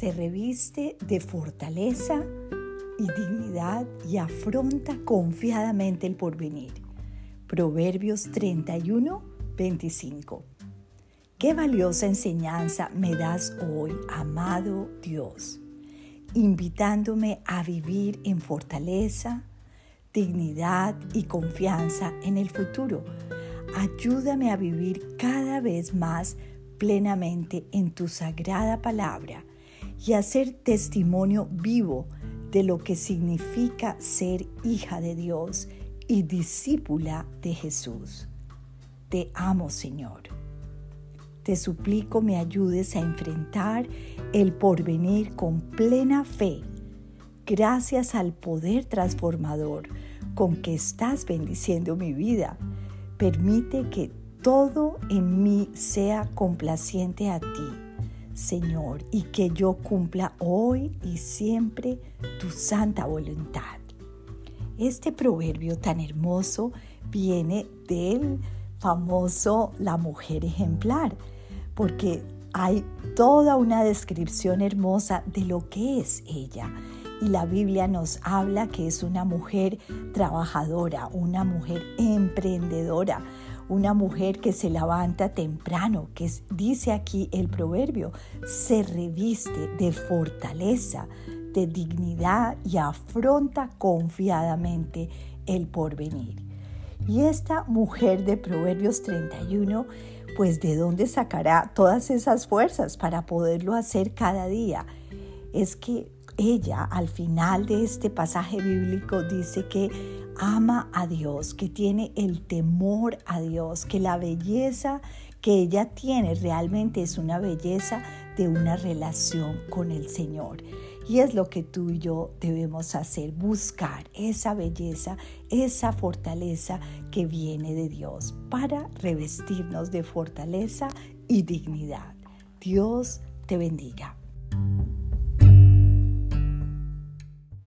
se reviste de fortaleza y dignidad y afronta confiadamente el porvenir. Proverbios 31, 25. Qué valiosa enseñanza me das hoy, amado Dios, invitándome a vivir en fortaleza, dignidad y confianza en el futuro. Ayúdame a vivir cada vez más plenamente en tu sagrada palabra y a ser testimonio vivo de lo que significa ser hija de Dios y discípula de Jesús. Te amo, Señor. Te suplico me ayudes a enfrentar el porvenir con plena fe, gracias al poder transformador con que estás bendiciendo mi vida. Permite que todo en mí sea complaciente a ti, Señor, y que yo cumpla hoy y siempre tu santa voluntad. Este proverbio tan hermoso viene del famoso La mujer ejemplar, porque hay toda una descripción hermosa de lo que es ella. Y la Biblia nos habla que es una mujer trabajadora, una mujer emprendedora, una mujer que se levanta temprano, que dice aquí el proverbio, se reviste de fortaleza, de dignidad y afronta confiadamente el porvenir. Y esta mujer de Proverbios 31, pues de dónde sacará todas esas fuerzas para poderlo hacer cada día. Es que ella al final de este pasaje bíblico dice que ama a Dios, que tiene el temor a Dios, que la belleza que ella tiene realmente es una belleza de una relación con el Señor. Y es lo que tú y yo debemos hacer, buscar esa belleza, esa fortaleza que viene de Dios para revestirnos de fortaleza y dignidad. Dios te bendiga.